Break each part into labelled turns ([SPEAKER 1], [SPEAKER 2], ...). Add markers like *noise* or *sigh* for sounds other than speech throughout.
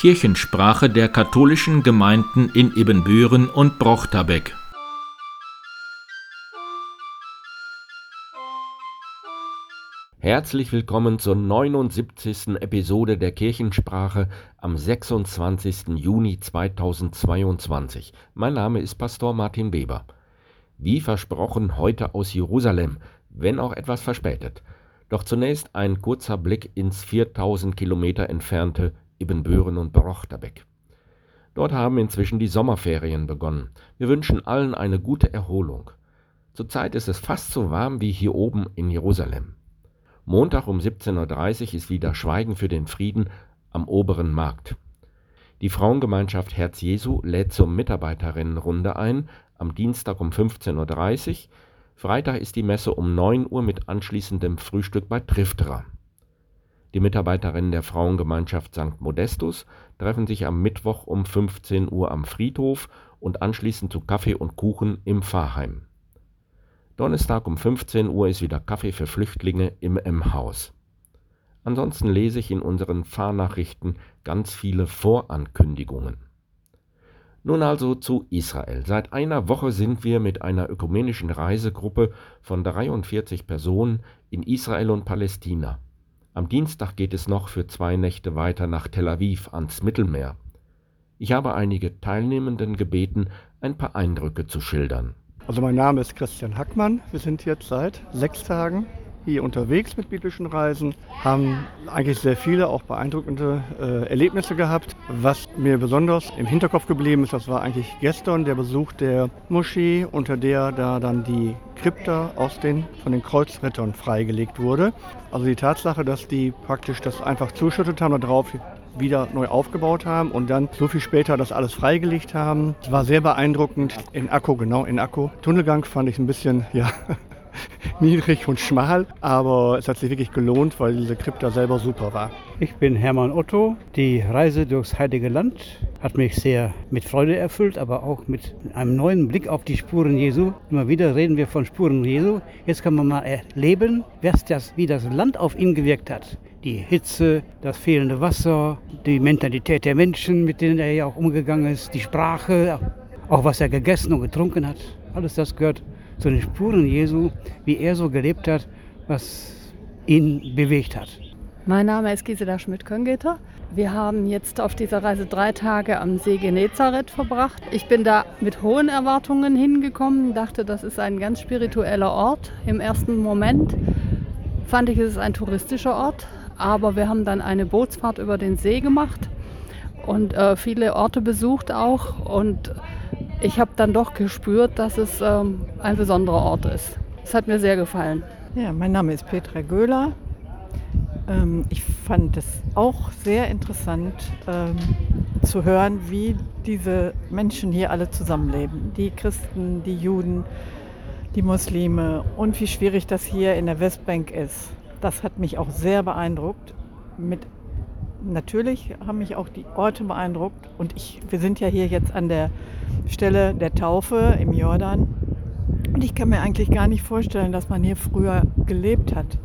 [SPEAKER 1] Kirchensprache der katholischen Gemeinden in Ibbenbüren und Brochterbeck. Herzlich willkommen zur 79. Episode der Kirchensprache am 26. Juni 2022. Mein Name ist Pastor Martin Weber. Wie versprochen heute aus Jerusalem, wenn auch etwas verspätet. Doch zunächst ein kurzer Blick ins 4000 Kilometer entfernte Ibbenbüren und Brochterbeck. Dort haben inzwischen die Sommerferien begonnen. Wir wünschen allen eine gute Erholung. Zurzeit ist es fast so warm wie hier oben in Jerusalem. Montag um 17.30 Uhr ist wieder Schweigen für den Frieden am oberen Markt. Die Frauengemeinschaft Herz Jesu lädt zur Mitarbeiterinnenrunde ein am Dienstag um 15.30 Uhr Freitag ist die Messe um 9 Uhr mit anschließendem Frühstück bei Trifterer. Die Mitarbeiterinnen der Frauengemeinschaft St. Modestus treffen sich am Mittwoch um 15 Uhr am Friedhof und anschließend zu Kaffee und Kuchen im Pfarrheim. Donnerstag um 15 Uhr ist wieder Kaffee für Flüchtlinge im M-Haus. Ansonsten lese ich in unseren Fahrnachrichten ganz viele Vorankündigungen. Nun also zu Israel. Seit einer Woche sind wir mit einer ökumenischen Reisegruppe von 43 Personen in Israel und Palästina. Am Dienstag geht es noch für zwei Nächte weiter nach Tel Aviv ans Mittelmeer. Ich habe einige Teilnehmenden gebeten, ein paar Eindrücke zu schildern.
[SPEAKER 2] Also mein Name ist Christian Hackmann. Wir sind jetzt seit sechs Tagen hier unterwegs mit biblischen Reisen, haben eigentlich sehr viele, auch beeindruckende äh, Erlebnisse gehabt. Was mir besonders im Hinterkopf geblieben ist, das war eigentlich gestern der Besuch der Moschee, unter der da dann die Krypta aus den, von den Kreuzrittern freigelegt wurde. Also die Tatsache, dass die praktisch das einfach zuschüttet haben, darauf wieder neu aufgebaut haben und dann so viel später das alles freigelegt haben. Es war sehr beeindruckend. In Akku, genau, in Akku. Tunnelgang fand ich ein bisschen, *laughs* ja, *laughs* niedrig und schmal, aber es hat sich wirklich gelohnt, weil diese Krypta selber super war.
[SPEAKER 3] Ich bin Hermann Otto. Die Reise durchs Heilige Land hat mich sehr mit Freude erfüllt, aber auch mit einem neuen Blick auf die Spuren Jesu. Immer wieder reden wir von Spuren Jesu. Jetzt kann man mal erleben, das, wie das Land auf ihn gewirkt hat. Die Hitze, das fehlende Wasser, die Mentalität der Menschen, mit denen er ja auch umgegangen ist, die Sprache, auch was er gegessen und getrunken hat. Alles das gehört zu den Spuren Jesu, wie er so gelebt hat, was ihn bewegt hat.
[SPEAKER 4] Mein Name ist Gisela Schmidt-Köngeter. Wir haben jetzt auf dieser Reise drei Tage am See Genezareth verbracht. Ich bin da mit hohen Erwartungen hingekommen, dachte, das ist ein ganz spiritueller Ort. Im ersten Moment fand ich, es ist ein touristischer Ort, aber wir haben dann eine Bootsfahrt über den See gemacht und äh, viele Orte besucht auch und ich habe dann doch gespürt, dass es ähm, ein besonderer Ort ist. Es hat mir sehr gefallen.
[SPEAKER 5] Ja, mein Name ist Petra Göhler. Ähm, ich fand es auch sehr interessant ähm, zu hören, wie diese Menschen hier alle zusammenleben. Die Christen, die Juden, die Muslime und wie schwierig das hier in der Westbank ist. Das hat mich auch sehr beeindruckt. Mit natürlich haben mich auch die Orte beeindruckt und ich, wir sind ja hier jetzt an der Stelle der Taufe im Jordan. Und ich kann mir eigentlich gar nicht vorstellen, dass man hier früher gelebt hat.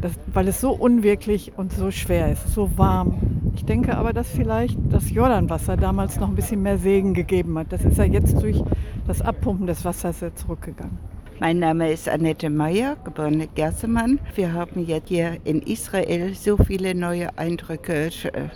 [SPEAKER 5] Das, weil es so unwirklich und so schwer ist, so warm. Ich denke aber, dass vielleicht das Jordanwasser damals noch ein bisschen mehr Segen gegeben hat. Das ist ja jetzt durch das Abpumpen des Wassers zurückgegangen.
[SPEAKER 6] Mein Name ist Annette Meyer, geborene Gersemann. Wir haben jetzt hier in Israel so viele neue Eindrücke äh,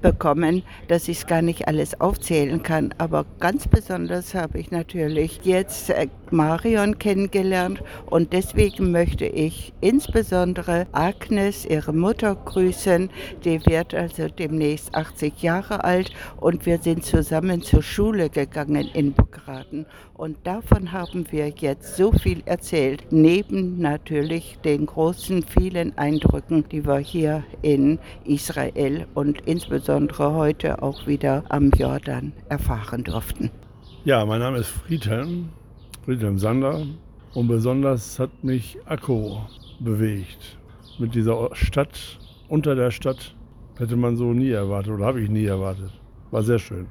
[SPEAKER 6] bekommen, dass ich es gar nicht alles aufzählen kann. Aber ganz besonders habe ich natürlich jetzt äh, Marion kennengelernt und deswegen möchte ich insbesondere Agnes, ihre Mutter, grüßen. Die wird also demnächst 80 Jahre alt und wir sind zusammen zur Schule gegangen in Bokraten. Und davon haben wir jetzt so viel erzählt, neben natürlich den großen vielen Eindrücken, die wir hier in Israel und insbesondere heute auch wieder am Jordan erfahren durften.
[SPEAKER 7] Ja, mein Name ist Friedhelm, Friedhelm Sander und besonders hat mich Akko bewegt. Mit dieser Stadt, unter der Stadt, hätte man so nie erwartet oder habe ich nie erwartet. War sehr schön.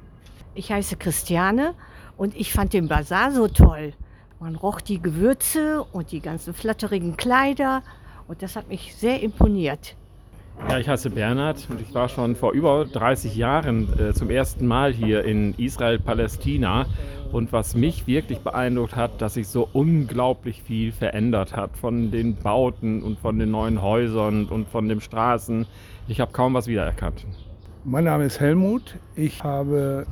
[SPEAKER 8] Ich heiße Christiane und ich fand den Bazar so toll. Man roch die Gewürze und die ganzen flatterigen Kleider und das hat mich sehr imponiert.
[SPEAKER 9] Ja, ich heiße Bernhard und ich war schon vor über 30 Jahren äh, zum ersten Mal hier in Israel-Palästina. Und was mich wirklich beeindruckt hat, dass sich so unglaublich viel verändert hat von den Bauten und von den neuen Häusern und von den Straßen. Ich habe kaum was wiedererkannt.
[SPEAKER 7] Mein Name ist Helmut. Ich habe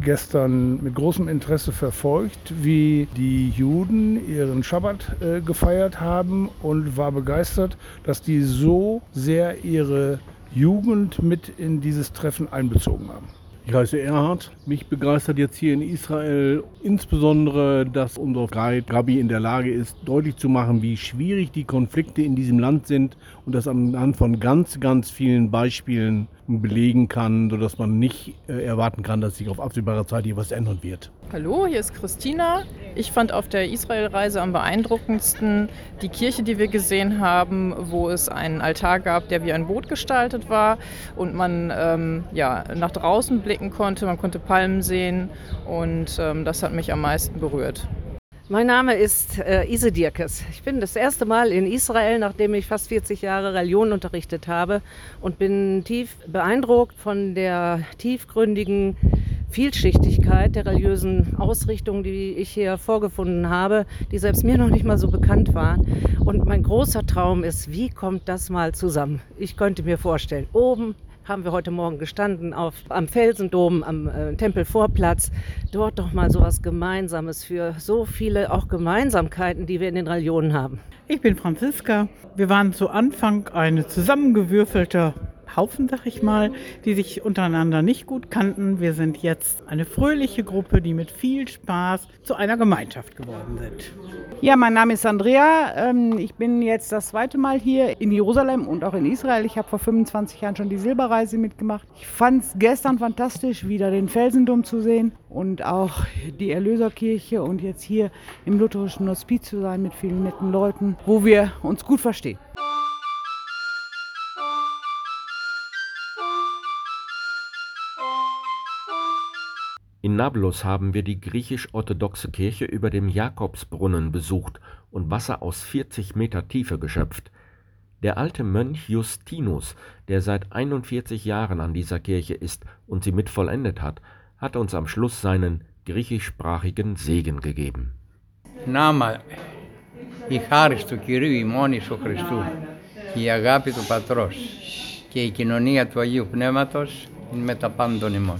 [SPEAKER 7] gestern mit großem Interesse verfolgt, wie die Juden ihren Schabbat äh, gefeiert haben und war begeistert, dass die so sehr ihre Jugend mit in dieses Treffen einbezogen haben.
[SPEAKER 10] Ich heiße Erhard. Mich begeistert jetzt hier in Israel insbesondere, dass unser Guide Rabbi in der Lage ist, deutlich zu machen, wie schwierig die Konflikte in diesem Land sind und das anhand von ganz, ganz vielen Beispielen belegen kann, sodass man nicht äh, erwarten kann, dass sich auf absehbare Zeit hier was ändern wird.
[SPEAKER 11] Hallo, hier ist Christina. Ich fand auf der Israelreise am beeindruckendsten die Kirche, die wir gesehen haben, wo es einen Altar gab, der wie ein Boot gestaltet war und man ähm, ja, nach draußen blicken konnte, man konnte Palmen sehen und ähm, das hat mich am meisten berührt.
[SPEAKER 12] Mein Name ist äh, Ise Dirkes. Ich bin das erste Mal in Israel, nachdem ich fast 40 Jahre Religion unterrichtet habe und bin tief beeindruckt von der tiefgründigen Vielschichtigkeit der religiösen Ausrichtung, die ich hier vorgefunden habe, die selbst mir noch nicht mal so bekannt waren. Und mein großer Traum ist, wie kommt das mal zusammen? Ich könnte mir vorstellen, oben haben wir heute Morgen gestanden auf, am Felsendom, am äh, Tempelvorplatz. Dort doch mal so was Gemeinsames für so viele auch Gemeinsamkeiten, die wir in den Religionen haben.
[SPEAKER 13] Ich bin Franziska. Wir waren zu Anfang eine zusammengewürfelte Haufen, sag ich mal, die sich untereinander nicht gut kannten. Wir sind jetzt eine fröhliche Gruppe, die mit viel Spaß zu einer Gemeinschaft geworden sind.
[SPEAKER 14] Ja, mein Name ist Andrea. Ähm, ich bin jetzt das zweite Mal hier in Jerusalem und auch in Israel. Ich habe vor 25 Jahren schon die Silberreise mitgemacht. Ich fand es gestern fantastisch, wieder den Felsendom zu sehen und auch die Erlöserkirche und jetzt hier im lutherischen Hospiz zu sein mit vielen netten Leuten, wo wir uns gut verstehen.
[SPEAKER 1] In Nablus haben wir die griechisch-orthodoxe Kirche über dem Jakobsbrunnen besucht und Wasser aus 40 Meter Tiefe geschöpft. Der alte Mönch Justinus, der seit 41 Jahren an dieser Kirche ist und sie mit vollendet hat, hat uns am Schluss seinen griechischsprachigen Segen gegeben.
[SPEAKER 15] Νάμα η χάρις του Κυρίου ημών Ιησού Χριστού και η αγάπη του Πατρός και η κοινωνία του Αγίου Πνεύματος είναι με τα πάντων ημών.